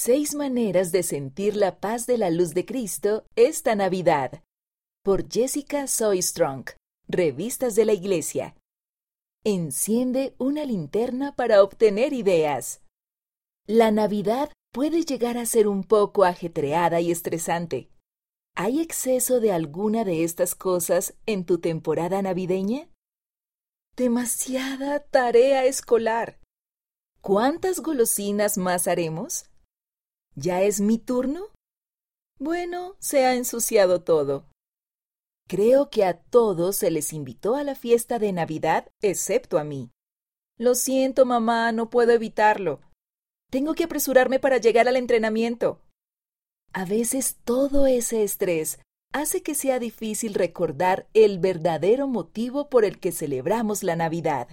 Seis maneras de sentir la paz de la luz de Cristo esta Navidad. Por Jessica Soy Revistas de la Iglesia. Enciende una linterna para obtener ideas. La Navidad puede llegar a ser un poco ajetreada y estresante. ¿Hay exceso de alguna de estas cosas en tu temporada navideña? Demasiada tarea escolar. ¿Cuántas golosinas más haremos? ¿Ya es mi turno? Bueno, se ha ensuciado todo. Creo que a todos se les invitó a la fiesta de Navidad, excepto a mí. Lo siento, mamá, no puedo evitarlo. Tengo que apresurarme para llegar al entrenamiento. A veces todo ese estrés hace que sea difícil recordar el verdadero motivo por el que celebramos la Navidad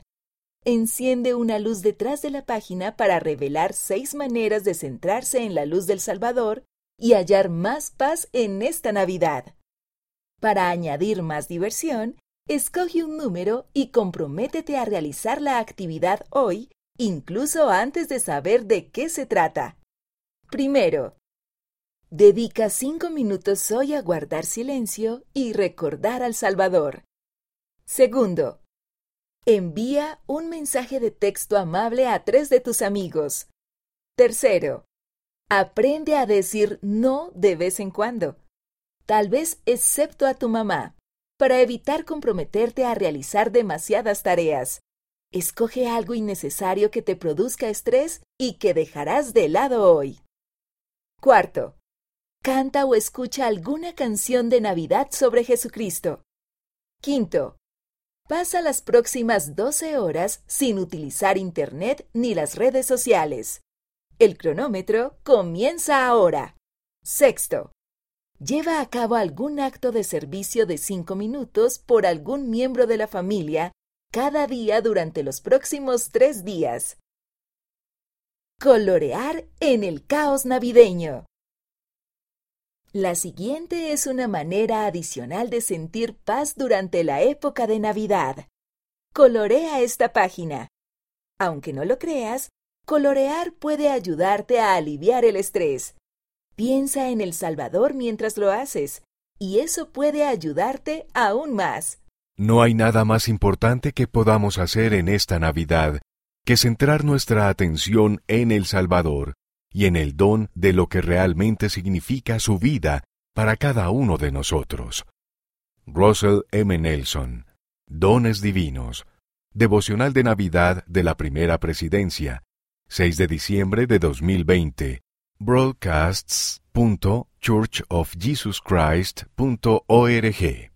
enciende una luz detrás de la página para revelar seis maneras de centrarse en la luz del Salvador y hallar más paz en esta Navidad. Para añadir más diversión, escoge un número y comprométete a realizar la actividad hoy, incluso antes de saber de qué se trata. Primero, dedica cinco minutos hoy a guardar silencio y recordar al Salvador. Segundo, Envía un mensaje de texto amable a tres de tus amigos. Tercero, aprende a decir no de vez en cuando, tal vez excepto a tu mamá, para evitar comprometerte a realizar demasiadas tareas. Escoge algo innecesario que te produzca estrés y que dejarás de lado hoy. Cuarto, canta o escucha alguna canción de Navidad sobre Jesucristo. Quinto, Pasa las próximas 12 horas sin utilizar Internet ni las redes sociales. El cronómetro comienza ahora. Sexto. Lleva a cabo algún acto de servicio de 5 minutos por algún miembro de la familia cada día durante los próximos tres días. Colorear en el caos navideño. La siguiente es una manera adicional de sentir paz durante la época de Navidad. Colorea esta página. Aunque no lo creas, colorear puede ayudarte a aliviar el estrés. Piensa en El Salvador mientras lo haces, y eso puede ayudarte aún más. No hay nada más importante que podamos hacer en esta Navidad que centrar nuestra atención en El Salvador y en el don de lo que realmente significa su vida para cada uno de nosotros. Russell M. Nelson, Dones Divinos, Devocional de Navidad de la Primera Presidencia, 6 de diciembre de 2020, broadcasts.churchofjesuschrist.org